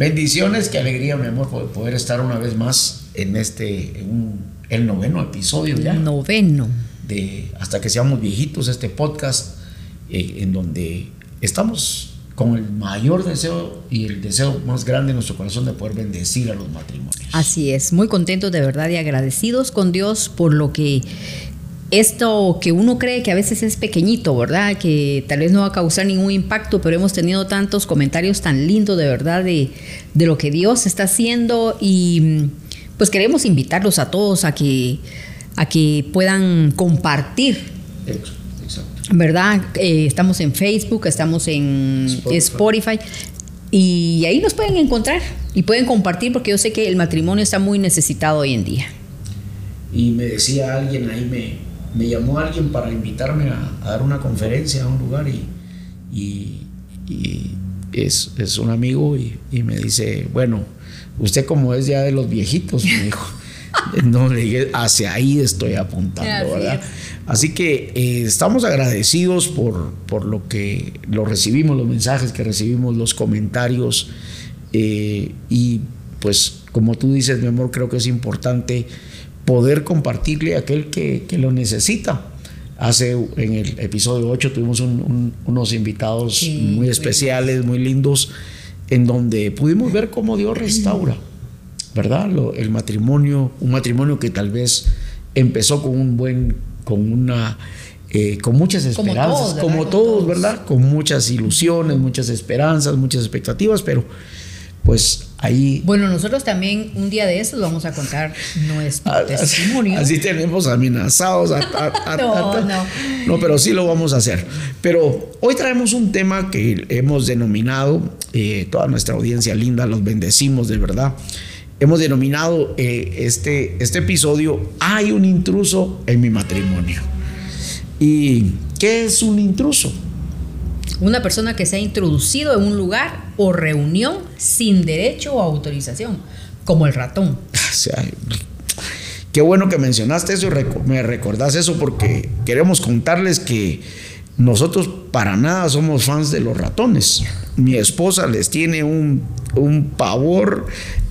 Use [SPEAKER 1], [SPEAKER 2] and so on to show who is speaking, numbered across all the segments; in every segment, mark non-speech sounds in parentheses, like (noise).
[SPEAKER 1] Bendiciones, qué alegría, mi amor, poder estar una vez más en este, en el noveno episodio ya.
[SPEAKER 2] Noveno.
[SPEAKER 1] De hasta que seamos viejitos, este podcast, eh, en donde estamos con el mayor deseo y el deseo más grande en nuestro corazón de poder bendecir a los matrimonios.
[SPEAKER 2] Así es, muy contentos de verdad y agradecidos con Dios por lo que esto que uno cree que a veces es pequeñito, ¿verdad? Que tal vez no va a causar ningún impacto, pero hemos tenido tantos comentarios tan lindos de verdad de, de lo que Dios está haciendo y pues queremos invitarlos a todos a que, a que puedan compartir. ¿Verdad? Eh, estamos en Facebook, estamos en Spotify. Y ahí nos pueden encontrar y pueden compartir porque yo sé que el matrimonio está muy necesitado hoy en día.
[SPEAKER 1] Y me decía alguien ahí, me, me llamó alguien para invitarme a, dar una conferencia a un lugar y, y, es, es, un amigo y, y, me dice, bueno, usted como es ya de los viejitos, me dijo. (laughs) no le dije, hacia ahí estoy apuntando, ¿verdad? Así que eh, estamos agradecidos por, por lo que lo recibimos, los mensajes que recibimos, los comentarios. Eh, y pues como tú dices, mi amor, creo que es importante poder compartirle a aquel que, que lo necesita. Hace en el episodio 8 tuvimos unos invitados muy especiales, muy lindos, en donde pudimos ver cómo Dios restaura, ¿verdad? el matrimonio, un matrimonio que tal vez empezó con un buen con una eh, con muchas esperanzas, como todos, ¿verdad? Con muchas ilusiones, muchas esperanzas, muchas expectativas, pero pues ahí...
[SPEAKER 2] Bueno, nosotros también un día de esos vamos a contar nuestro ah, testimonio.
[SPEAKER 1] Así tenemos amenazados. (laughs) no, no. no, pero sí lo vamos a hacer. Pero hoy traemos un tema que hemos denominado, eh, toda nuestra audiencia linda, los bendecimos de verdad hemos denominado eh, este, este episodio Hay un intruso en mi matrimonio. ¿Y qué es un intruso?
[SPEAKER 2] Una persona que se ha introducido en un lugar o reunión sin derecho o autorización, como el ratón. (laughs)
[SPEAKER 1] qué bueno que mencionaste eso, me recordás eso porque queremos contarles que nosotros para nada somos fans de los ratones. Mi esposa les tiene un, un pavor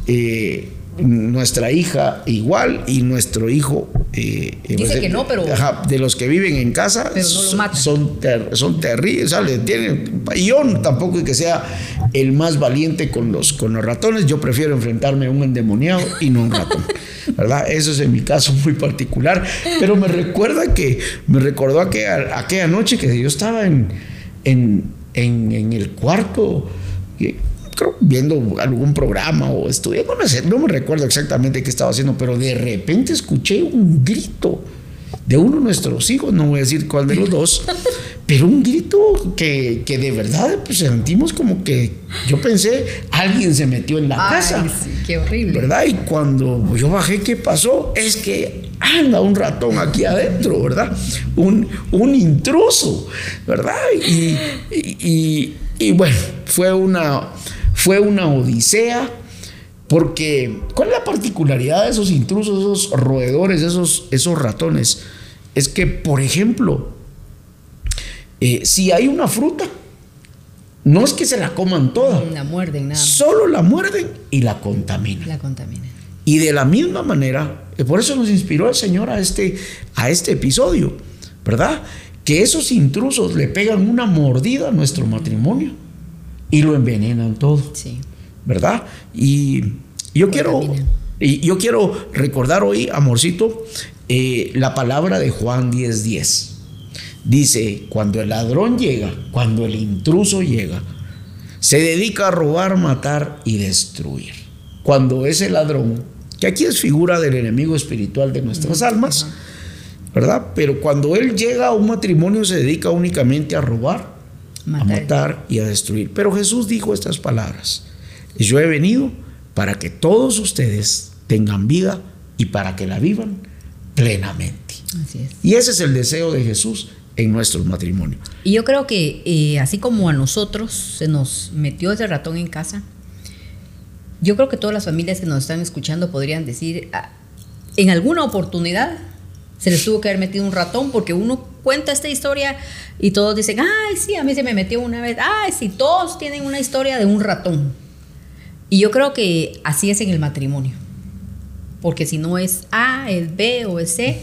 [SPEAKER 1] eh, nuestra hija igual y nuestro hijo
[SPEAKER 2] eh, dice que no pero
[SPEAKER 1] de los que viven en casa son son terribles tienen y yo tampoco que sea el más valiente con los con los ratones. Yo prefiero enfrentarme a un endemoniado y no a un ratón (laughs) verdad eso es en mi caso muy particular. Pero me recuerda que me recordó aquella, aquella noche que yo estaba en en, en, en el cuarto viendo algún programa o estudiando, no, sé, no me recuerdo exactamente qué estaba haciendo, pero de repente escuché un grito de uno de nuestros hijos, no voy a decir cuál de los dos, (laughs) pero un grito que, que de verdad pues, sentimos como que yo pensé, alguien se metió en la casa.
[SPEAKER 2] qué horrible.
[SPEAKER 1] ¿Verdad? Y cuando yo bajé, ¿qué pasó? Es que anda un ratón aquí adentro, ¿verdad? Un, un intruso, ¿verdad? y, y, y bueno, fue una fue una odisea, porque ¿cuál es la particularidad de esos intrusos, esos roedores, esos, esos ratones? Es que, por ejemplo, eh, si hay una fruta, no es que se la coman toda.
[SPEAKER 2] La muerden, nada.
[SPEAKER 1] Solo la muerden y la contaminan.
[SPEAKER 2] La contaminan.
[SPEAKER 1] Y de la misma manera, eh, por eso nos inspiró el Señor a este, a este episodio, ¿verdad? Que esos intrusos le pegan una mordida a nuestro matrimonio y lo envenenan todo. Sí. ¿Verdad? Y yo quiero, y yo quiero recordar hoy, amorcito, eh, la palabra de Juan 10:10. 10. Dice, cuando el ladrón llega, cuando el intruso llega, se dedica a robar, matar y destruir. Cuando ese ladrón, que aquí es figura del enemigo espiritual de nuestras almas, ¿verdad? Pero cuando él llega a un matrimonio se dedica únicamente a robar, a matar y a destruir. Pero Jesús dijo estas palabras. Yo he venido para que todos ustedes tengan vida y para que la vivan plenamente. Y ese es el deseo de Jesús en nuestro matrimonio.
[SPEAKER 2] Y yo creo que eh, así como a nosotros se nos metió ese ratón en casa, yo creo que todas las familias que nos están escuchando podrían decir, ah, en alguna oportunidad se les tuvo que haber metido un ratón porque uno cuenta esta historia y todos dicen, ay, sí, a mí se me metió una vez, ay, sí, todos tienen una historia de un ratón. Y yo creo que así es en el matrimonio. Porque si no es A, es B o es C,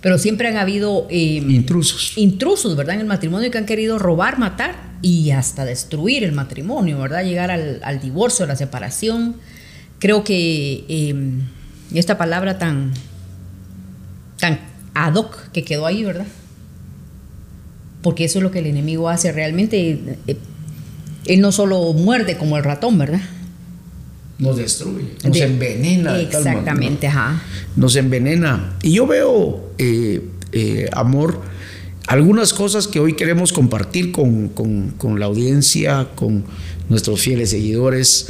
[SPEAKER 2] pero siempre han habido em,
[SPEAKER 1] intrusos.
[SPEAKER 2] Intrusos, ¿verdad? En el matrimonio que han querido robar, matar y hasta destruir el matrimonio, ¿verdad? Llegar al, divorcio, a la separación. Creo que em, esta palabra tan, tan ad hoc que quedó ahí, ¿verdad? Porque eso es lo que el enemigo hace realmente. Eh, él no solo muerde como el ratón, ¿verdad?
[SPEAKER 1] Nos destruye, nos envenena.
[SPEAKER 2] Exactamente, ajá.
[SPEAKER 1] Nos envenena. Y yo veo, eh, eh, amor, algunas cosas que hoy queremos compartir con, la audiencia, con nuestros fieles seguidores,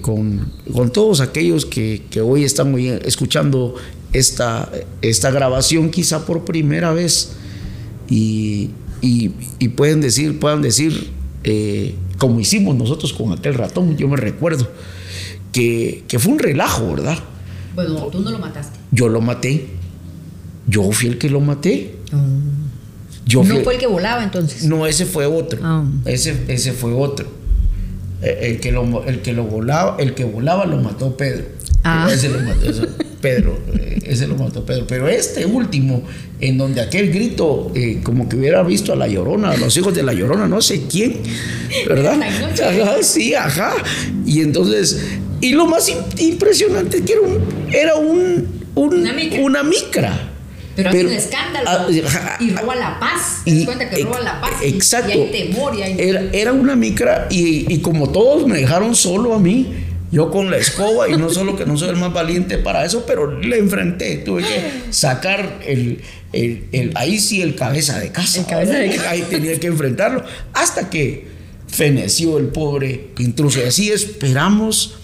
[SPEAKER 1] con, con, todos aquellos que, hoy están escuchando esta, esta grabación quizá por primera vez y, y, pueden decir, puedan decir, eh, como hicimos nosotros con aquel ratón, yo me recuerdo, que, que, fue un relajo, ¿verdad?
[SPEAKER 2] Bueno, tú no lo mataste.
[SPEAKER 1] Yo lo maté. Yo fui el que lo maté.
[SPEAKER 2] Yo ¿No fue el que volaba entonces?
[SPEAKER 1] No, ese fue otro. Ah. Ese, ese fue otro. Eh, el que, lo, el que lo volaba, el que volaba lo mató Pedro. Ah. Ese lo mató Pedro, eh, ese lo mató Pedro. Pero este último, en donde aquel grito, eh, como que hubiera visto a la llorona, a los hijos de la llorona, no sé quién, ¿verdad? Ajá, sí, ajá. Y entonces, y lo más impresionante es que era un, era un, una micra.
[SPEAKER 2] Pero, hace un escándalo ah, y roba la paz. ¿Te das cuenta que roba la paz?
[SPEAKER 1] Exacto.
[SPEAKER 2] Y, hay temor. Y hay...
[SPEAKER 1] Era, era, una micra y, y, como todos me dejaron solo a mí, yo con la escoba, y no solo que no soy el más valiente para eso, pero le enfrenté. Tuve que sacar el, el, ahí sí el cabeza de casa. El cabeza de casa. Ahí tenía que enfrentarlo. Hasta que feneció el pobre intruso. Y así esperamos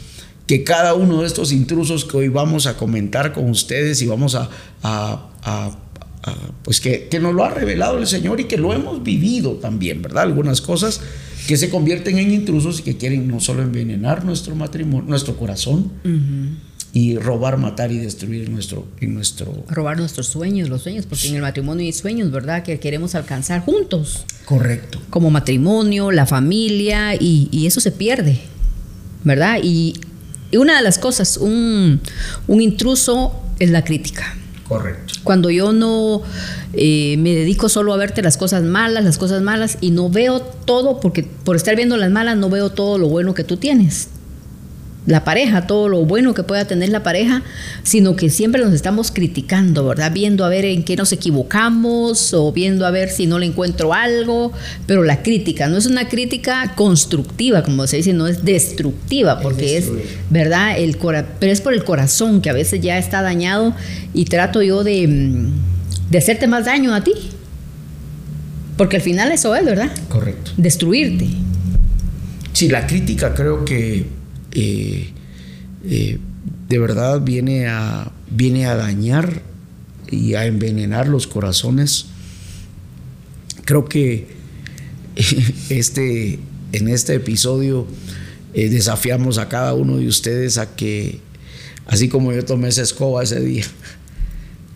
[SPEAKER 1] que cada uno de estos intrusos que hoy vamos a comentar con ustedes y vamos a, a, pues que, que nos lo ha revelado el Señor y que lo hemos vivido también, ¿verdad? Algunas cosas que se convierten en intrusos y que quieren no solo envenenar nuestro matrimonio, nuestro corazón, y robar, matar y destruir nuestro, nuestro...
[SPEAKER 2] Robar nuestros sueños, los sueños, porque en el matrimonio hay sueños, ¿verdad? Que queremos alcanzar juntos.
[SPEAKER 1] Correcto.
[SPEAKER 2] Como matrimonio, la familia, y, eso se pierde, ¿verdad? Y, una de las cosas, un, un intruso es la crítica.
[SPEAKER 1] Correcto.
[SPEAKER 2] Cuando yo no eh, me dedico solo a verte las cosas malas, las cosas malas, y no veo todo, porque por estar viendo las malas no veo todo lo bueno que tú tienes. La pareja, todo lo bueno que pueda tener la pareja, sino que siempre nos estamos criticando, ¿verdad? Viendo a ver en qué nos equivocamos o viendo a ver si no le encuentro algo, pero la crítica no es una crítica constructiva, como se dice, no es destructiva, porque es, ¿verdad? El pero es por el corazón que a veces ya está dañado y trato yo de mm, de hacerte más daño a ti. Porque al final eso es, ¿verdad?
[SPEAKER 1] Correcto.
[SPEAKER 2] Destruirte.
[SPEAKER 1] Sí, la crítica creo que eh, eh, de verdad viene a, viene a dañar y a envenenar los corazones. Creo que este, en este episodio eh, desafiamos a cada uno de ustedes a que, así como yo tomé esa escoba ese día,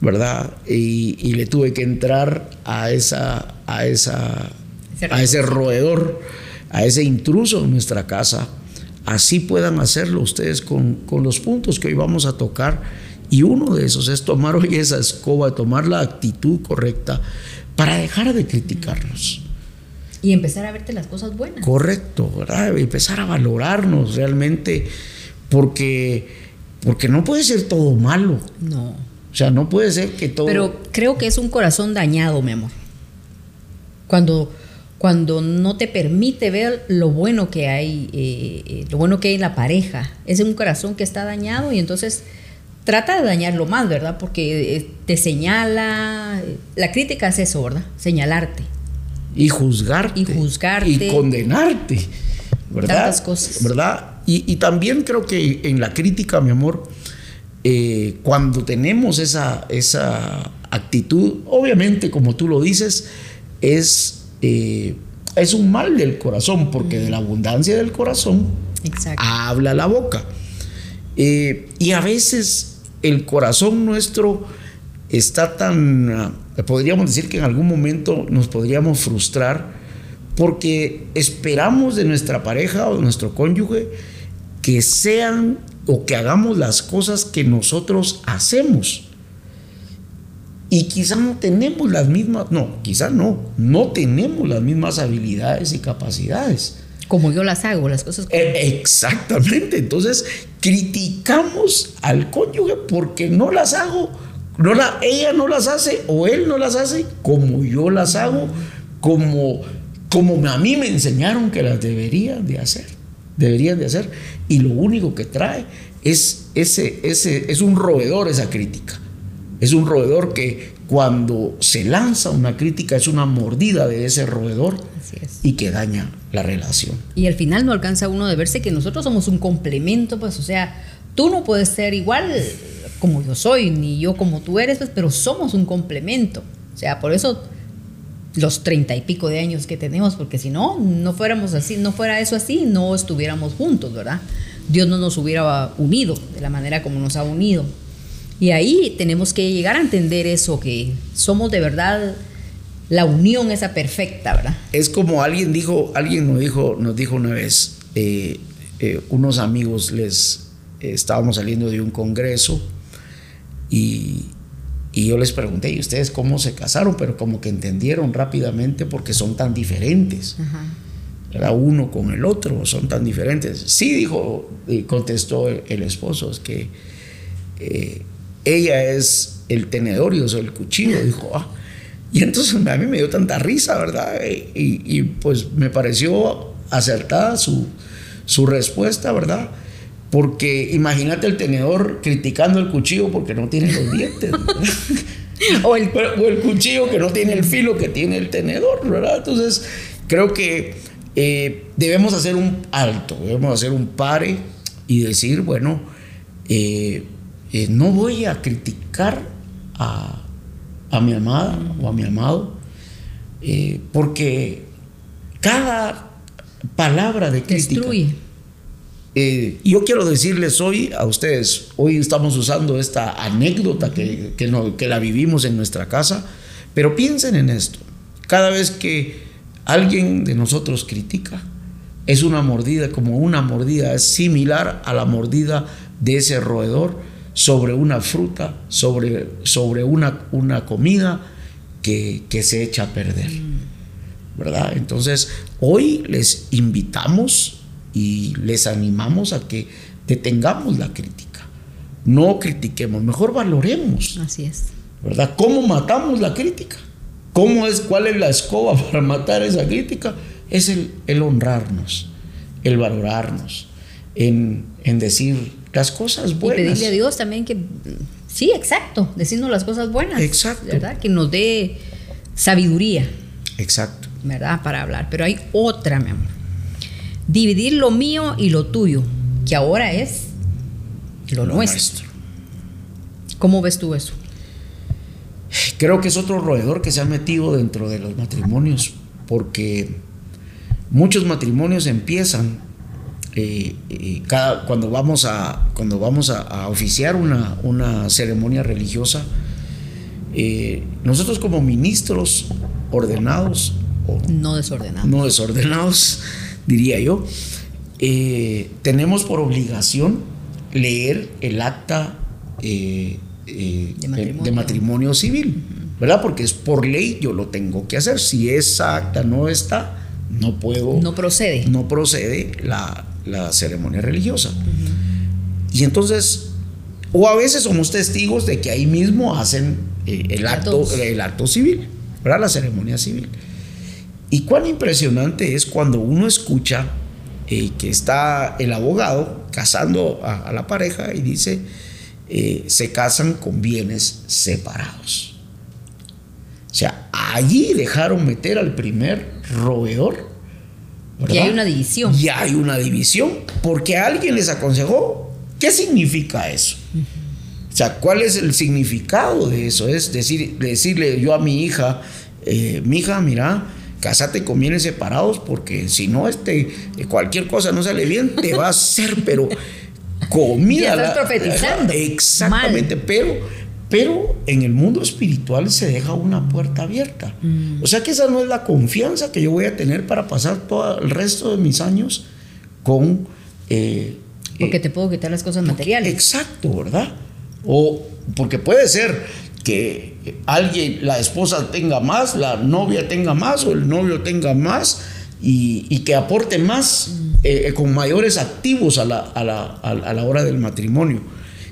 [SPEAKER 1] ¿verdad? Y, le tuve que entrar a, esa, a, esa, a ese roedor, a ese intruso en nuestra casa. Así puedan hacerlo ustedes con, con los puntos que hoy vamos a tocar. Y uno de esos es tomar hoy esa escoba, tomar la actitud correcta para dejar de criticarnos.
[SPEAKER 2] Y empezar a verte las cosas buenas.
[SPEAKER 1] Correcto, ¿verdad? Empezar a valorarnos realmente, porque, porque no puede ser todo malo.
[SPEAKER 2] No.
[SPEAKER 1] O sea, no puede ser que todo...
[SPEAKER 2] Pero creo que es un corazón dañado, mi amor. Cuando, cuando no te permite ver lo bueno que hay, eh, eh, lo bueno que hay en la pareja. Es un corazón que está dañado y entonces trata de dañarlo más, ¿verdad? Porque eh, te señala. La crítica es eso, ¿verdad? Señalarte.
[SPEAKER 1] Y juzgarte.
[SPEAKER 2] Y juzgarte.
[SPEAKER 1] Y condenarte. ¿Verdad?
[SPEAKER 2] Tantas cosas.
[SPEAKER 1] ¿Verdad? Y, y también creo que en la crítica, mi amor, eh, cuando tenemos esa, esa actitud, obviamente, como tú lo dices, es, eh, es un mal del corazón, porque de la abundancia del corazón habla la boca. Eh, y a veces el corazón nuestro está tan, podríamos decir que en algún momento nos podríamos frustrar porque esperamos de nuestra pareja o de nuestro cónyuge que sean o que hagamos las cosas que nosotros hacemos. Y quizá no tenemos las mismas, no, quizá no, no tenemos las mismas habilidades y capacidades.
[SPEAKER 2] Como yo las hago, las cosas. Como...
[SPEAKER 1] Eh, exactamente, entonces criticamos al cónyuge porque no las hago, no la, ella no las hace o él no las hace como yo las hago, como, como a mí me enseñaron que las deberían de hacer, deberían de hacer, y lo único que trae es, ese, ese, es un roedor esa crítica. Es un roedor que cuando se lanza una crítica es una mordida de ese roedor y que daña la relación.
[SPEAKER 2] Y al final no alcanza uno de verse que nosotros somos un complemento, pues, o sea, tú no puedes ser igual como yo soy, ni yo como tú eres, pues, pero somos un complemento. O sea, por eso los treinta y pico de años que tenemos, porque si no, no fuéramos así, no fuera eso así, no estuviéramos juntos, ¿verdad? Dios no nos hubiera unido de la manera como nos ha unido. Y ahí tenemos que llegar a entender eso, que somos de verdad la unión esa perfecta, ¿verdad?
[SPEAKER 1] Es como alguien dijo, alguien nos dijo, nos dijo una vez, eh, eh, unos amigos les eh, estábamos saliendo de un congreso y, y yo les pregunté, ¿y ustedes cómo se casaron? Pero como que entendieron rápidamente porque son tan diferentes. Era uno con el otro, son tan diferentes. Sí, dijo, contestó el, esposo, es que ella es el tenedor y yo soy el cuchillo. Dijo, ah. Y entonces a mí me dio tanta risa, ¿verdad? Y, pues me pareció acertada su, su respuesta, ¿verdad? Porque imagínate el tenedor criticando el cuchillo porque no tiene los dientes. (laughs) o, el, o, el, cuchillo que no tiene el filo que tiene el tenedor, ¿verdad? Entonces creo que eh, debemos hacer un alto, debemos hacer un pare y decir, bueno, eh, eh, no voy a criticar a, mi amada o a mi amado, eh, porque cada palabra de crítica... Destruye. Eh, yo quiero decirles hoy a ustedes, hoy estamos usando esta anécdota que, que la vivimos en nuestra casa, pero piensen en esto. Cada vez que alguien de nosotros critica, es una mordida, como una mordida, es similar a la mordida de ese roedor sobre una fruta, sobre, sobre una, una comida que, se echa a perder. ¿Verdad? Entonces, hoy les invitamos y les animamos a que detengamos la crítica. No critiquemos, mejor valoremos.
[SPEAKER 2] Así es.
[SPEAKER 1] ¿Verdad? ¿Cómo matamos la crítica? ¿Cómo es, cuál es la escoba (laughs) para matar esa crítica? Es el, el honrarnos, el valorarnos, en, en decir, las cosas buenas.
[SPEAKER 2] Y pedirle a Dios también que, sí, exacto, decirnos las cosas buenas.
[SPEAKER 1] Exacto.
[SPEAKER 2] ¿Verdad? Que nos dé sabiduría.
[SPEAKER 1] Exacto.
[SPEAKER 2] ¿Verdad? Para hablar. Pero hay otra, mi amor. Dividir lo mío y lo tuyo, que ahora es lo, nuestro. ¿Cómo ves tú eso?
[SPEAKER 1] Creo que es otro roedor que se ha metido dentro de los matrimonios, porque muchos matrimonios empiezan eh, eh, cada, cuando vamos a, cuando vamos a, oficiar una, una, ceremonia religiosa, eh, nosotros como ministros ordenados,
[SPEAKER 2] o no desordenados,
[SPEAKER 1] no desordenados, (laughs) diría yo, tenemos por obligación leer el acta de matrimonio. de, matrimonio. civil, ¿verdad? Porque es por ley, yo lo tengo que hacer. Si esa acta no está, no puedo.
[SPEAKER 2] No procede.
[SPEAKER 1] No procede la, la ceremonia religiosa. Y entonces, o a veces somos testigos de que ahí mismo hacen eh, el, acto, el acto civil, ¿verdad? La ceremonia civil. Y cuán impresionante es cuando uno escucha eh, que está el abogado casando a, la pareja y dice, eh, se casan con bienes separados. O sea, allí dejaron meter al primer roedor
[SPEAKER 2] y hay una división.
[SPEAKER 1] Ya hay una división, porque alguien les aconsejó. ¿Qué significa eso? O sea, ¿cuál es el significado de eso? Es decir, decirle yo a mi hija, eh, mi hija, mira, casate con bienes separados, porque si no, este, cualquier cosa no sale bien, te va a hacer, pero (laughs) comida.
[SPEAKER 2] Ya estás profetizando.
[SPEAKER 1] Exactamente, pero pero en el mundo espiritual se deja una puerta abierta. Mm. O sea que esa no es la confianza que yo voy a tener para pasar todo el resto de mis años con, eh,
[SPEAKER 2] Porque te puedo quitar las cosas materiales.
[SPEAKER 1] Exacto, ¿verdad? O porque puede ser que alguien, la esposa tenga más, la novia tenga más o el novio tenga más y, que aporte más eh, con mayores activos a la, a, la, a la hora del matrimonio.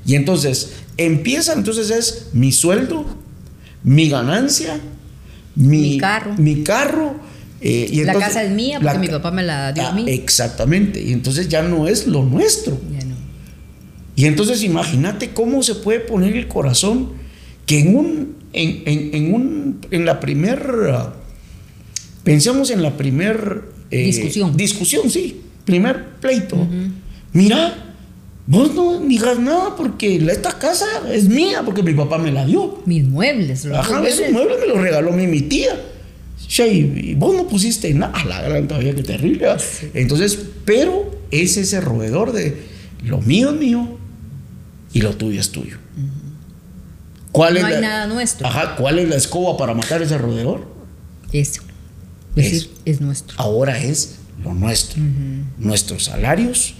[SPEAKER 1] Y entonces empiezan, entonces es mi sueldo, mi ganancia, mi,
[SPEAKER 2] carro.
[SPEAKER 1] Mi carro
[SPEAKER 2] eh, y la casa es mía porque mi papá me la dio a mí.
[SPEAKER 1] Exactamente. Y entonces ya no es lo nuestro. Ya no. Y entonces imagínate cómo se puede poner el corazón que en un, en, en, un, en la primer, pensemos en la primer
[SPEAKER 2] eh, discusión.
[SPEAKER 1] Discusión, sí. Primer pleito. Mira, Vos no digas nada porque esta casa es mía, porque mi papá me la dio.
[SPEAKER 2] Mis muebles.
[SPEAKER 1] Los Ajá, esos muebles me los regaló mi, mi tía. y vos no pusiste nada, la gran todavía que terrible. Entonces, pero es ese roedor de lo mío es mío y lo tuyo es tuyo.
[SPEAKER 2] ¿Cuál no hay nada nuestro.
[SPEAKER 1] Ajá, ¿cuál es la escoba para matar ese roedor?
[SPEAKER 2] Eso. Es decir, es nuestro.
[SPEAKER 1] Ahora es lo nuestro. Nuestros salarios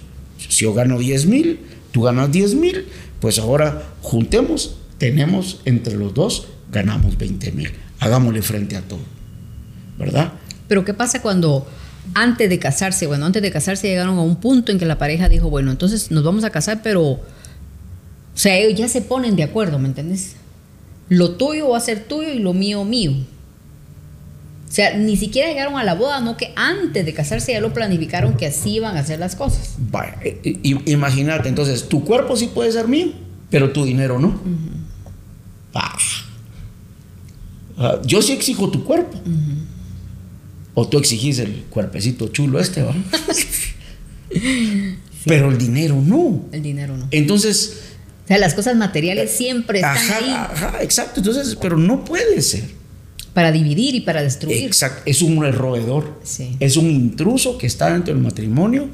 [SPEAKER 1] si yo gano 10 mil, tú ganas 10 mil, pues ahora juntemos, tenemos entre los dos, ganamos 20 mil. Hagámosle frente a todo. ¿Verdad?
[SPEAKER 2] Pero ¿qué pasa cuando antes de casarse, bueno, antes de casarse llegaron a un punto en que la pareja dijo, bueno, entonces nos vamos a casar, pero, o sea, ellos ya se ponen de acuerdo, ¿me entiendes? Lo tuyo va a ser tuyo y lo mío mío. O sea, ni siquiera llegaron a la boda, no que antes de casarse ya lo planificaron que así iban a hacer las cosas.
[SPEAKER 1] Imagínate, entonces, tu cuerpo sí puede ser mío, pero tu dinero no. Ah, yo sí exijo tu cuerpo. O tú exigís el cuerpecito chulo este, ¿va? (laughs) Pero el dinero no.
[SPEAKER 2] El dinero no.
[SPEAKER 1] Entonces.
[SPEAKER 2] O sea, las cosas materiales siempre están ahí.
[SPEAKER 1] Ajá, exacto. Entonces, pero no puede ser.
[SPEAKER 2] Para dividir y para destruir.
[SPEAKER 1] Exacto, es un roedor. Es un intruso que está dentro del matrimonio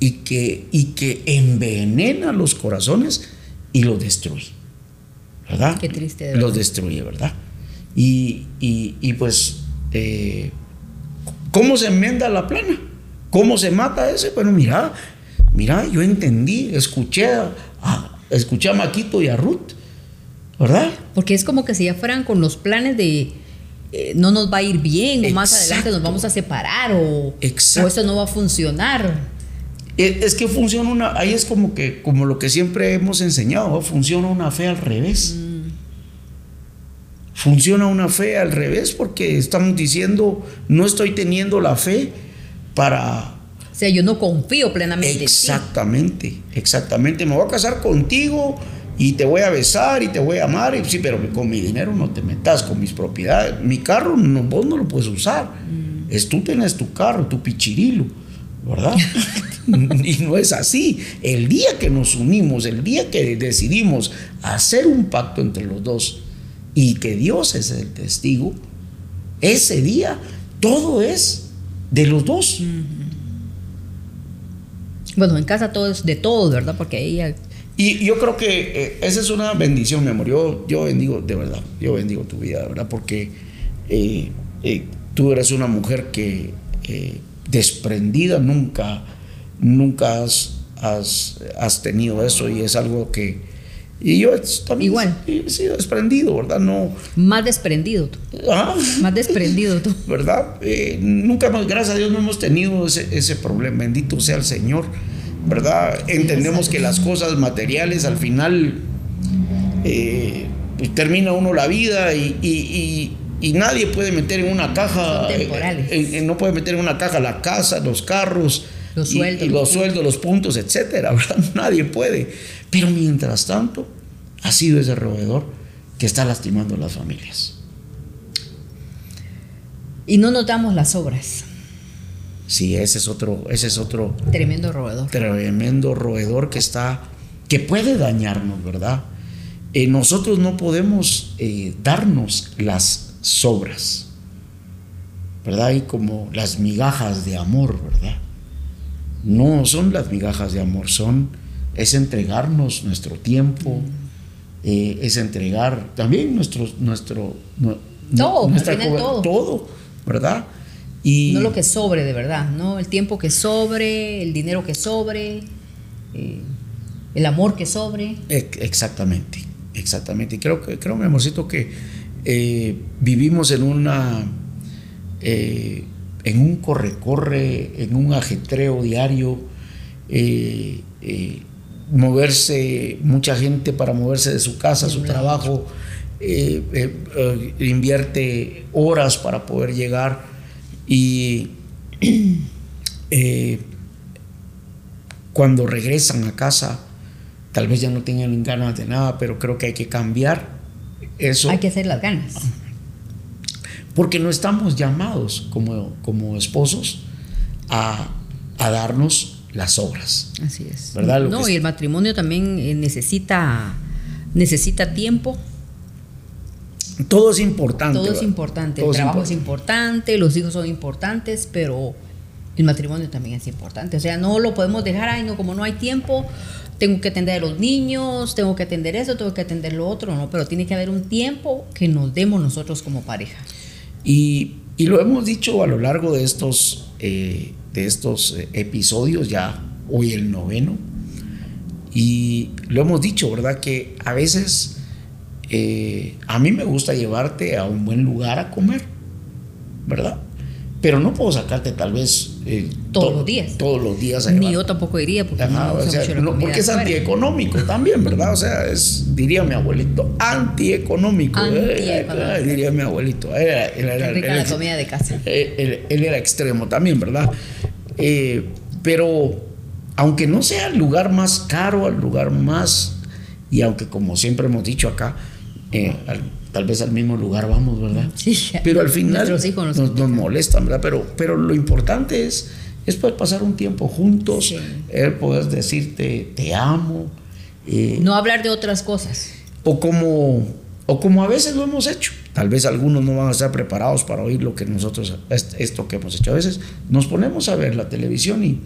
[SPEAKER 1] y que, y que envenena los corazones y los destruye. ¿Verdad?
[SPEAKER 2] Qué triste.
[SPEAKER 1] los destruye, ¿verdad? Y, y, pues, eh, ¿cómo se enmienda la plana? ¿Cómo se mata ese? Bueno, mira, mira, yo entendí, escuché a, escuché a Maquito y a Ruth, ¿verdad?
[SPEAKER 2] Porque es como que si ya fueran con los planes de eh, no nos va a ir bien o más adelante nos vamos a separar o, eso no va a funcionar.
[SPEAKER 1] Eh, es que funciona una, ahí es como que, como lo que siempre hemos enseñado, funciona una fe al revés. Mm. Funciona una fe al revés porque estamos diciendo, no estoy teniendo la fe para...
[SPEAKER 2] O sea, yo no confío plenamente.
[SPEAKER 1] Exactamente, exactamente. Me voy a casar contigo y te voy a besar y te voy a amar, y, sí, pero con mi dinero no te metas, con mis propiedades. Mi carro no, vos no lo puedes usar. Mm. Es tú tienes tu carro, tu pichirilo, ¿verdad? (laughs) y no es así. El día que nos unimos, el día que decidimos hacer un pacto entre los dos y que Dios es el testigo, ese día todo es de los dos.
[SPEAKER 2] Bueno, en casa todo es de todos, ¿verdad? Porque ella
[SPEAKER 1] y yo creo que eh, esa es una bendición, mi amor. Yo, yo bendigo, de verdad, yo bendigo tu vida, de verdad, porque eh, eh, tú eres una mujer que desprendida nunca, nunca has, has, tenido eso y es algo que... Y yo también
[SPEAKER 2] Igual.
[SPEAKER 1] he sido desprendido, ¿verdad? No,
[SPEAKER 2] Más desprendido tú.
[SPEAKER 1] ¿Ah?
[SPEAKER 2] Más desprendido tú. (laughs)
[SPEAKER 1] ¿Verdad? nunca más, gracias a Dios, no hemos tenido ese, ese problema. Bendito sea el Señor. ¿Verdad? Entendemos que las cosas materiales al final eh, pues termina uno la vida y, nadie puede meter en una caja, eh, no puede meter en una caja la casa, los carros,
[SPEAKER 2] los sueldos,
[SPEAKER 1] los, sueldos, los puntos, etcétera, (laughs) Nadie puede. Pero mientras tanto, ha sido ese roedor que está lastimando a las familias.
[SPEAKER 2] Y no notamos las obras.
[SPEAKER 1] Sí, ese es otro, ese es otro
[SPEAKER 2] tremendo roedor.
[SPEAKER 1] Tremendo roedor que está, que puede dañarnos, ¿verdad? Eh, nosotros no podemos eh, darnos las sobras, ¿verdad? Y como las migajas de amor, ¿verdad? No son las migajas de amor, son, es entregarnos nuestro tiempo, eh, es entregar también nuestro, nuestro,
[SPEAKER 2] todo, todo.
[SPEAKER 1] todo, ¿verdad?
[SPEAKER 2] No lo que sobre de verdad, ¿no? El tiempo que sobre, el dinero que sobre. Eh, el amor que sobre.
[SPEAKER 1] Exactamente, exactamente. Y creo que, creo, mi amorcito, que eh, vivimos en una. Eh, en un corre-corre, en un ajetreo diario, moverse, mucha gente para moverse de su casa, su trabajo, invierte horas para poder llegar y (clears throat) cuando regresan a casa, tal vez ya no tengan ganas de nada, pero creo que hay que cambiar eso.
[SPEAKER 2] Hay que hacer las ganas.
[SPEAKER 1] Porque no estamos llamados como, como esposos a, darnos las obras.
[SPEAKER 2] Así es. ¿verdad? no, y el matrimonio también eh, necesita, necesita tiempo.
[SPEAKER 1] Todo es importante.
[SPEAKER 2] Todo es importante. el trabajo es importante, los hijos son importantes, pero el matrimonio también es importante. O sea, no lo podemos dejar, ay, no, como no hay tiempo, tengo que atender a los niños, tengo que atender eso, tengo que atender lo otro, ¿no? Pero tiene que haber un tiempo que nos demos nosotros como pareja.
[SPEAKER 1] Y, y lo hemos dicho a lo largo de estos, eh, de estos eh, episodios, ya hoy el noveno, y lo hemos dicho, ¿verdad? Que a veces eh, a mí me gusta llevarte a un buen lugar a comer, ¿verdad? Pero no puedo sacarte tal vez
[SPEAKER 2] eh, todos los días.
[SPEAKER 1] Todos los días.
[SPEAKER 2] Ni yo tampoco iría porque,
[SPEAKER 1] porque es antieconómico también, ¿verdad? O sea, es, diría mi abuelito, antieconómico. Eh, eh, diría mi abuelito.
[SPEAKER 2] Era, la comida de casa.
[SPEAKER 1] Él, era extremo también, ¿verdad? pero aunque no sea el lugar más caro, el lugar más, y aunque como siempre hemos dicho acá, tal vez al mismo lugar vamos, ¿verdad? Sí, pero al final nos, nos, molestan, ¿verdad? Pero, pero lo importante es, es poder pasar un tiempo juntos, el poder decirte te amo.
[SPEAKER 2] Eh, no hablar de otras cosas.
[SPEAKER 1] O como, o como a veces lo hemos hecho. Tal vez algunos no van a estar preparados para oír lo que nosotros, esto que hemos hecho. A veces nos ponemos a ver la televisión y,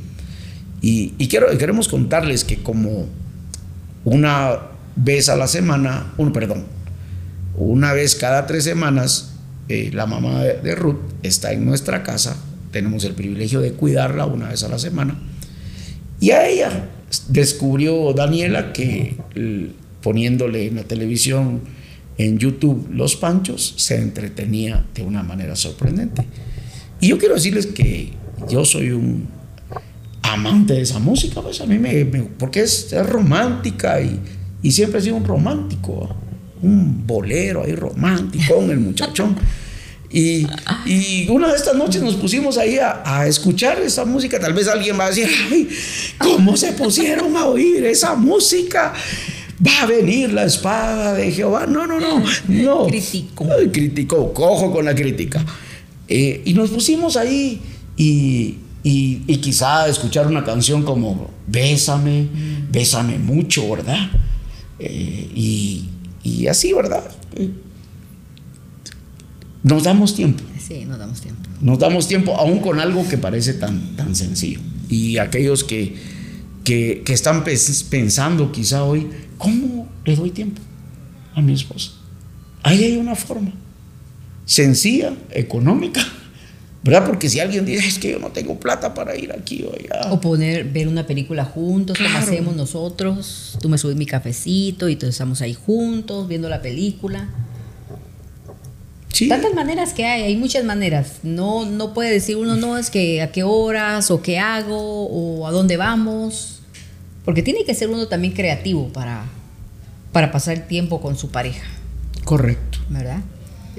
[SPEAKER 1] y, y quiero, queremos contarles que como una vez a la semana, un, perdón, una vez cada tres semanas, eh, la mamá de, Ruth está en nuestra casa, tenemos el privilegio de cuidarla una vez a la semana, y a ella descubrió Daniela que poniéndole en la televisión, en YouTube, Los Panchos, se entretenía de una manera sorprendente. Y yo quiero decirles que yo soy un amante de esa música, pues a mí me, porque es, romántica y, y, siempre he sido un romántico un bolero ahí romántico el muchachón. Y, y, una de estas noches nos pusimos ahí a, escuchar esa música. Tal vez alguien va a decir, ay, ¿cómo se pusieron a oír esa música? Va a venir la espada de Jehová. No, no, no, no.
[SPEAKER 2] Criticó.
[SPEAKER 1] Criticó, cojo con la crítica. Eh, y nos pusimos ahí y, y, y, quizá escuchar una canción como Bésame. Bésame mucho, ¿verdad? Eh, y, y así, ¿verdad? Nos damos tiempo.
[SPEAKER 2] Sí, nos damos tiempo.
[SPEAKER 1] Nos damos tiempo aún con algo que parece tan, tan sencillo. Y aquellos que, que, están pensando quizá hoy, ¿cómo le doy tiempo a mi esposa? Ahí hay una forma sencilla, económica, ¿verdad? Porque si alguien dice, es que yo no tengo plata para ir aquí o allá.
[SPEAKER 2] O poner, ver una película juntos, como hacemos nosotros. Tú me subes mi cafecito y todos estamos ahí juntos viendo la película. Sí. Tantas maneras que hay, hay muchas maneras. No, no puede decir uno, no, es que a qué horas o qué hago o a dónde vamos. Porque tiene que ser uno también creativo para, para pasar el tiempo con su pareja.
[SPEAKER 1] Correcto.
[SPEAKER 2] ¿Verdad?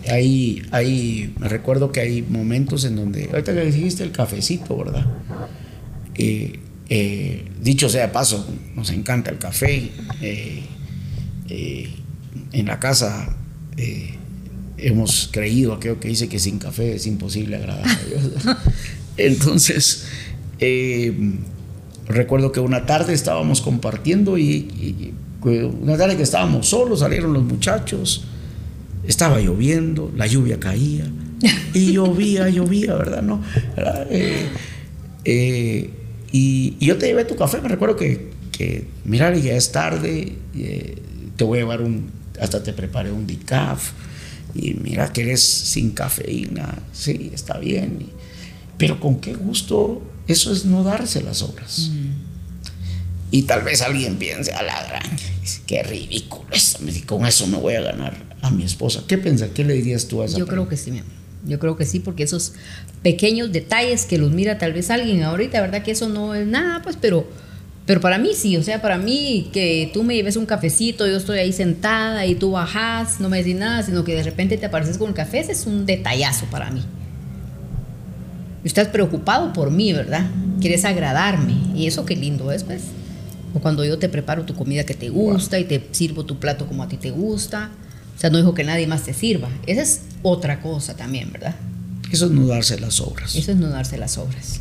[SPEAKER 1] Hay, hay, me recuerdo que hay momentos en donde, ahorita que dijiste el cafecito, ¿verdad? Eh, eh, dicho sea paso, nos encanta el café. Eh, en la casa hemos creído aquello que dice que sin café es imposible agradar a Dios. (laughs) Entonces, recuerdo que una tarde estábamos compartiendo y, y, una tarde que estábamos solos, salieron los muchachos estaba lloviendo, la lluvia caía y (laughs) llovía, llovía, ¿verdad? ¿No? Eh, eh, y, yo te llevé tu café, me recuerdo que, que mira, ya es tarde, eh, te voy a llevar un, hasta te preparé un decaf, y mira que eres sin cafeína, sí, está bien, pero con qué gusto, eso es no darse las obras. Y tal vez alguien piense, a la gran, qué ridículo eso, con eso me voy a ganar a mi esposa. ¿Qué piensas? ¿Qué le dirías tú a esa
[SPEAKER 2] Yo creo que sí, mi amor. Yo creo que sí, porque esos pequeños detalles que los mira tal vez alguien ahorita, ¿verdad? Que eso no es nada, pues, pero, pero para mí sí, o sea, para mí que tú me lleves un cafecito, yo estoy ahí sentada y tú bajas, no me decís nada, sino que de repente te apareces con el café, ese es un detallazo para mí. Estás preocupado por mí, ¿verdad? Quieres agradarme. Y eso qué lindo es, pues. O cuando yo te preparo tu comida que te gusta y te sirvo tu plato como a ti te gusta. O sea, no dijo que nadie más te sirva. Esa es otra cosa también, ¿verdad?
[SPEAKER 1] Eso es no darse las obras.
[SPEAKER 2] Eso es no darse las obras.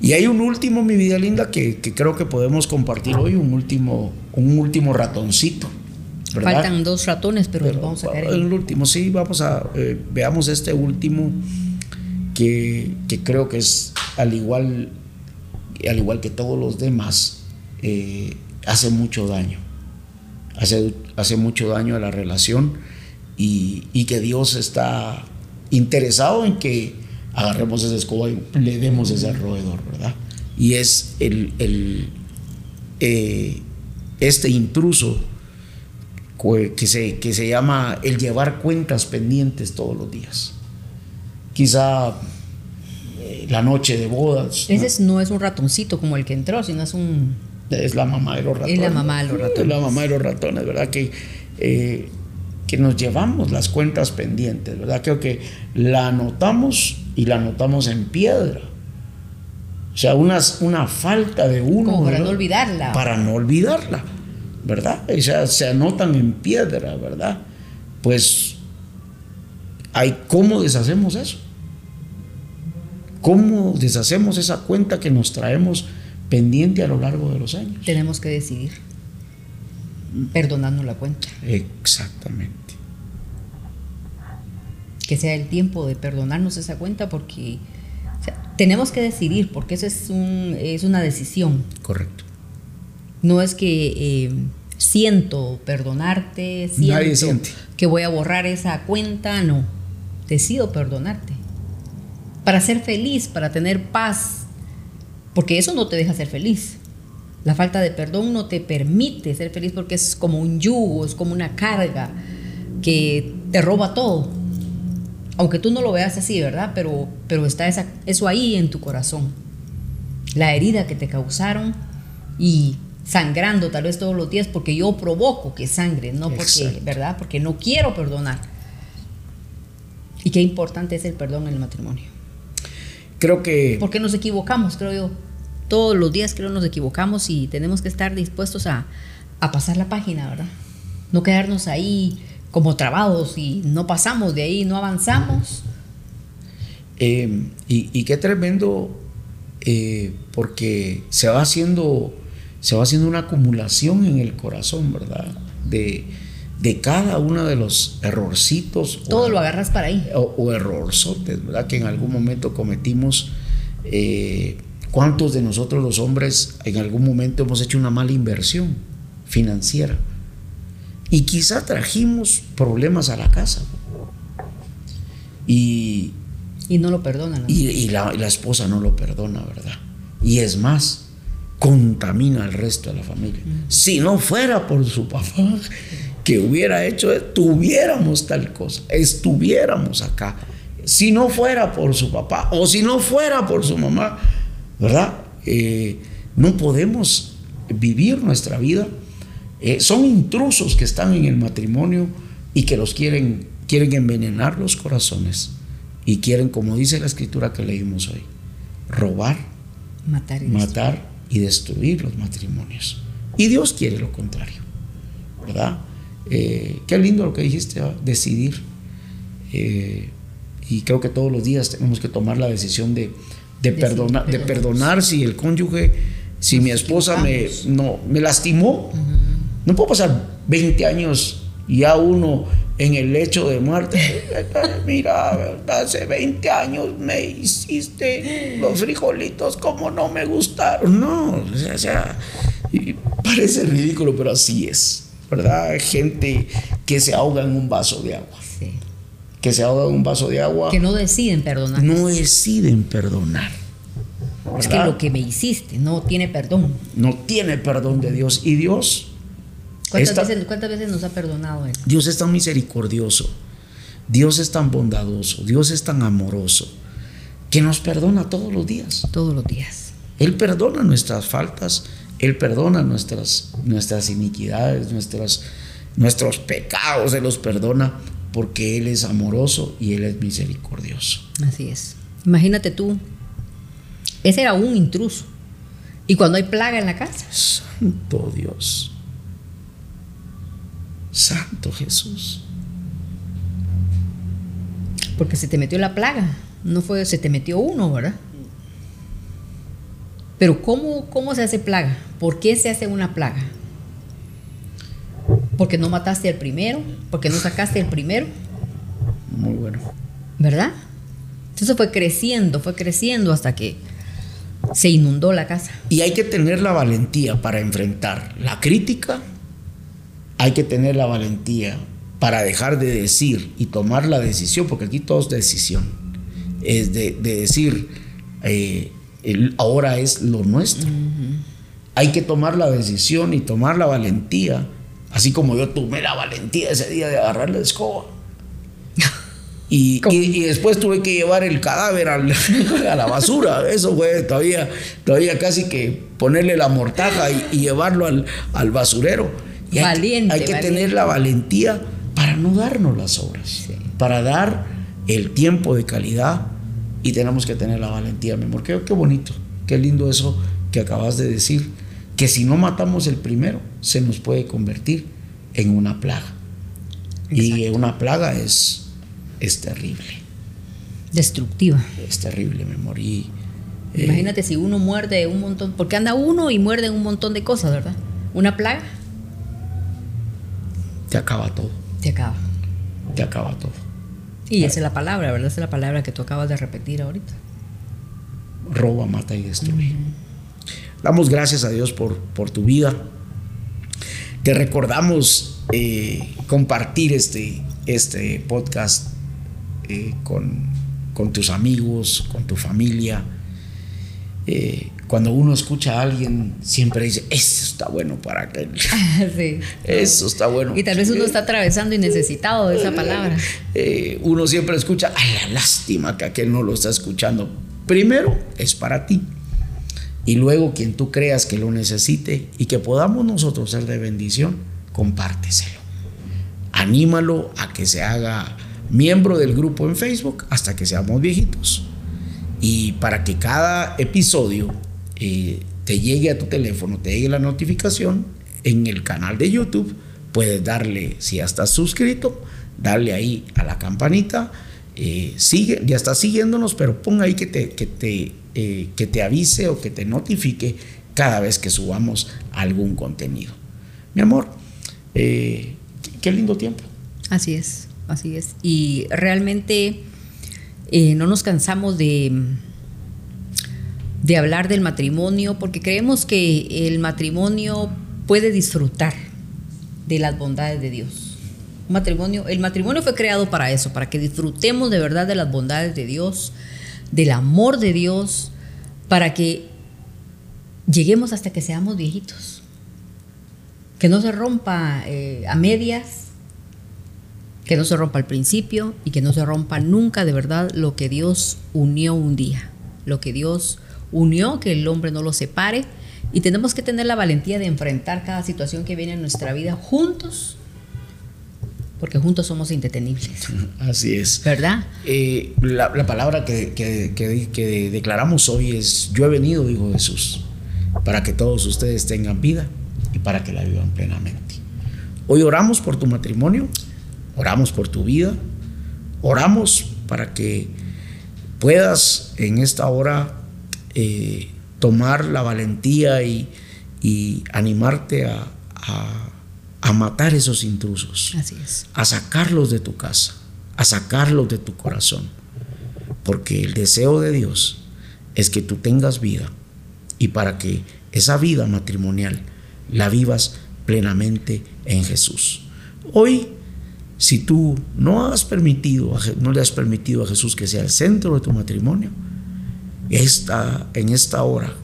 [SPEAKER 1] Y hay un último, mi vida linda, que, creo que podemos compartir hoy, un último, un último ratoncito.
[SPEAKER 2] Faltan dos ratones, pero, vamos a sacar
[SPEAKER 1] el último, sí, vamos a eh, veamos este último que, creo que es al igual, al igual que todos los demás, eh, hace mucho daño. Hace, hace mucho daño a la relación y, que Dios está interesado en que agarremos esa escoba y le demos ese roedor, ¿verdad? Y es el, eh, este intruso que se, que se llama el llevar cuentas pendientes todos los días. Quizá eh, la noche de bodas.
[SPEAKER 2] Ese ¿no? es un ratoncito como el que entró, sino es un...
[SPEAKER 1] Es la mamá de los ratones.
[SPEAKER 2] Es la mamá de los ratones. Es
[SPEAKER 1] la mamá de los ratones, ¿verdad? Que eh, que nos llevamos las cuentas pendientes, ¿verdad? Creo que la anotamos y la anotamos en piedra. O sea, una, una falta de uno.
[SPEAKER 2] para no olvidarla.
[SPEAKER 1] Para no olvidarla, ¿verdad? O sea, se anotan en piedra, ¿verdad? Pues, hay, ¿cómo deshacemos eso? ¿Cómo deshacemos esa cuenta que nos traemos pendiente a lo largo de los años?
[SPEAKER 2] Tenemos que decidir perdonando la cuenta.
[SPEAKER 1] Exactamente.
[SPEAKER 2] Que sea el tiempo de perdonarnos esa cuenta porque tenemos que decidir, porque eso es, un, es una decisión.
[SPEAKER 1] Correcto.
[SPEAKER 2] No es que eh, siento perdonarte, siento
[SPEAKER 1] Nadie siente.
[SPEAKER 2] que voy a borrar esa cuenta, no. Decido perdonarte. Para ser feliz, para tener paz, porque eso no te deja ser feliz. La falta de perdón no te permite ser feliz porque es como un yugo, es como una carga que te roba todo. Aunque tú no lo veas así, ¿verdad? Pero, pero está esa, eso ahí en tu corazón. La herida que te causaron y sangrando tal vez todos los días porque yo provoco que sangre, no porque, ¿verdad? Porque no quiero perdonar. Y qué importante es el perdón en el matrimonio.
[SPEAKER 1] Creo que...
[SPEAKER 2] Porque nos equivocamos, creo yo todos los días creo nos equivocamos y tenemos que estar dispuestos a, pasar la página, ¿verdad? No quedarnos ahí como trabados y no pasamos de ahí, no avanzamos.
[SPEAKER 1] Eh, y, qué tremendo, eh, porque se va haciendo, se va haciendo una acumulación en el corazón, ¿verdad? De, de cada uno de los errorcitos.
[SPEAKER 2] Todo lo agarras para ahí.
[SPEAKER 1] O, o errorzotes, ¿verdad? Que en algún momento cometimos. Eh, ¿Cuántos de nosotros los hombres en algún momento hemos hecho una mala inversión financiera? Y quizá trajimos problemas a la casa. Y,
[SPEAKER 2] y no lo perdonan.
[SPEAKER 1] Y, la, esposa no lo perdona, ¿verdad? Y es más, contamina al resto de la familia. Mm. Si no fuera por su papá que hubiera hecho, tuviéramos tal cosa, estuviéramos acá. Si no fuera por su papá o si no fuera por su mamá, ¿verdad? Eh, no podemos vivir nuestra vida. Eh, son intrusos que están en el matrimonio y que los quieren, quieren envenenar los corazones y quieren, como dice la escritura que leímos hoy, robar,
[SPEAKER 2] matar y,
[SPEAKER 1] matar y destruir los matrimonios. Y Dios quiere lo contrario, ¿verdad? Eh, qué lindo lo que dijiste, decidir. y creo que todos los días tenemos que tomar la decisión de, de, perdonar, de perdonar si el cónyuge, si mi esposa me, no, me lastimó. No puedo pasar 20 años ya uno en el lecho de muerte. (laughs) Mira, hace 20 años me hiciste los frijolitos como no me gustaron. No, o sea, parece ridículo, pero así es. ¿Verdad? Gente que se ahoga en un vaso de agua. Sí que se ahoga un vaso de agua.
[SPEAKER 2] Que no deciden perdonar.
[SPEAKER 1] No deciden perdonar.
[SPEAKER 2] Es que lo que me hiciste no tiene perdón.
[SPEAKER 1] No tiene perdón de Dios. Y Dios...
[SPEAKER 2] ¿Cuántas, veces, ¿cuántas veces nos ha perdonado Él?
[SPEAKER 1] Dios es tan misericordioso. Dios es tan bondadoso. Dios es tan amoroso. Que nos perdona todos los días.
[SPEAKER 2] Todos los días.
[SPEAKER 1] Él perdona nuestras faltas. Él perdona nuestras, nuestras iniquidades, nuestras, nuestros pecados. Él los perdona porque Él es amoroso y Él es misericordioso.
[SPEAKER 2] Así es. Imagínate tú, ese era un intruso. Y cuando hay plaga en la casa.
[SPEAKER 1] Santo Dios. Santo Jesús.
[SPEAKER 2] Porque se te metió la plaga. No fue, se te metió uno, ¿verdad? Pero ¿cómo, cómo se hace plaga? ¿Por qué se hace una plaga? Porque no mataste al primero, porque no sacaste el primero.
[SPEAKER 1] Muy bueno.
[SPEAKER 2] ¿Verdad? Entonces fue creciendo, fue creciendo hasta que se inundó la casa.
[SPEAKER 1] Y hay que tener la valentía para enfrentar la crítica, hay que tener la valentía para dejar de decir y tomar la decisión, porque aquí todo es decisión, es de, decir, eh, ahora es lo nuestro. Hay que tomar la decisión y tomar la valentía Así como yo tomé la valentía ese día de agarrar la escoba. (laughs) Y, después tuve que llevar el cadáver (laughs) a la basura. Eso fue todavía, todavía casi que ponerle la mortaja y, llevarlo al, basurero. Y hay, hay que tener la valentía para no darnos las obras, para dar el tiempo de calidad y tenemos que tener la valentía, mi amor. Qué, qué bonito, qué lindo eso que acabas de decir que si no matamos el primero, se nos puede convertir en una plaga. Y una plaga es, es terrible.
[SPEAKER 2] Destructiva.
[SPEAKER 1] Es terrible, me morí.
[SPEAKER 2] Eh, Imagínate si uno muerde un montón, porque anda uno y muerde un montón de cosas, ¿verdad? Una plaga.
[SPEAKER 1] Te acaba todo.
[SPEAKER 2] Te acaba.
[SPEAKER 1] Te acaba todo.
[SPEAKER 2] Y esa es la palabra, ¿verdad? Esa es la palabra que tú acabas de repetir ahorita.
[SPEAKER 1] Roba, mata y destruye. Damos gracias a Dios por, por tu vida. Te recordamos eh, compartir este, este podcast eh, con, tus amigos, con tu familia. Eh, cuando uno escucha a alguien, siempre dice, eso está bueno para aquel. (laughs) Sí. Eso está bueno.
[SPEAKER 2] Y tal vez uno está atravesando y necesitado de esa palabra.
[SPEAKER 1] uno siempre escucha, ay, la lástima que aquel no lo está escuchando. Primero, es para ti y luego quien tú creas que lo necesite y que podamos nosotros ser de bendición, compárteselo. Anímalo a que se haga miembro del grupo en Facebook hasta que seamos viejitos. Y para que cada episodio te llegue a tu teléfono, te llegue la notificación en el canal de YouTube, puedes darle, si ya estás suscrito, darle ahí a la campanita. Eh, sigue, ya estás siguiéndonos, pero ponga ahí que te, que te eh, que te avise o que te notifique cada vez que subamos algún contenido. Mi amor, eh, qué lindo tiempo.
[SPEAKER 2] Así es, así es. Y realmente no nos cansamos de, de hablar del matrimonio porque creemos que el matrimonio puede disfrutar de las bondades de Dios. matrimonio, el matrimonio fue creado para eso, para que disfrutemos de verdad de las bondades de Dios, del amor de Dios, para que lleguemos hasta que seamos viejitos. Que no se rompa eh, a medias, que no se rompa al principio y que no se rompa nunca de verdad lo que Dios unió un día, lo que Dios unió, que el hombre no lo separe. Y tenemos que tener la valentía de enfrentar cada situación que viene en nuestra vida juntos porque juntos somos indetenibles. (laughs)
[SPEAKER 1] Así es.
[SPEAKER 2] ¿Verdad?
[SPEAKER 1] Eh, la, palabra que, que, declaramos hoy es, yo he venido, dijo Jesús, para que todos ustedes tengan vida y para que la vivan plenamente. Hoy oramos por tu matrimonio, oramos por tu vida, oramos para que puedas en esta hora eh, tomar la valentía y, animarte a a matar esos intrusos.
[SPEAKER 2] Así es.
[SPEAKER 1] A sacarlos de tu casa, a sacarlos de tu corazón. Porque el deseo de Dios es que tú tengas vida y para que esa vida matrimonial la vivas plenamente en Jesús. Hoy, si tú no has permitido, no le has permitido a Jesús que sea el centro de tu matrimonio, esta, en esta hora,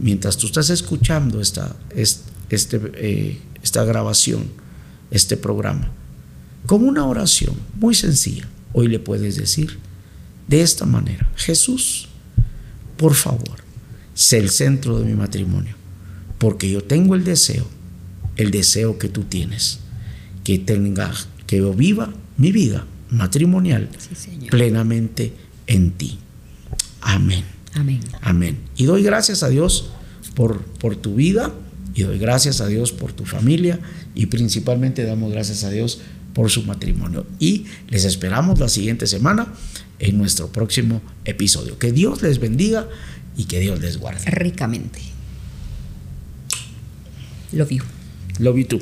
[SPEAKER 1] mientras tú estás escuchando esta, este, eh, esta grabación, este programa, con una oración muy sencilla, hoy le puedes decir de esta manera, Jesús, por favor, sé el centro de mi matrimonio, porque yo tengo el deseo, el deseo que tú tienes, que tenga, que yo viva mi vida matrimonial plenamente en ti. Amén.
[SPEAKER 2] Amén.
[SPEAKER 1] Amén. Y doy gracias a Dios por, por tu vida y doy gracias a Dios por tu familia y principalmente damos gracias a Dios por su matrimonio. Y les esperamos la siguiente semana en nuestro próximo episodio. Que Dios les bendiga y que Dios les guarde.
[SPEAKER 2] Ricamente. Love you.
[SPEAKER 1] Love you too.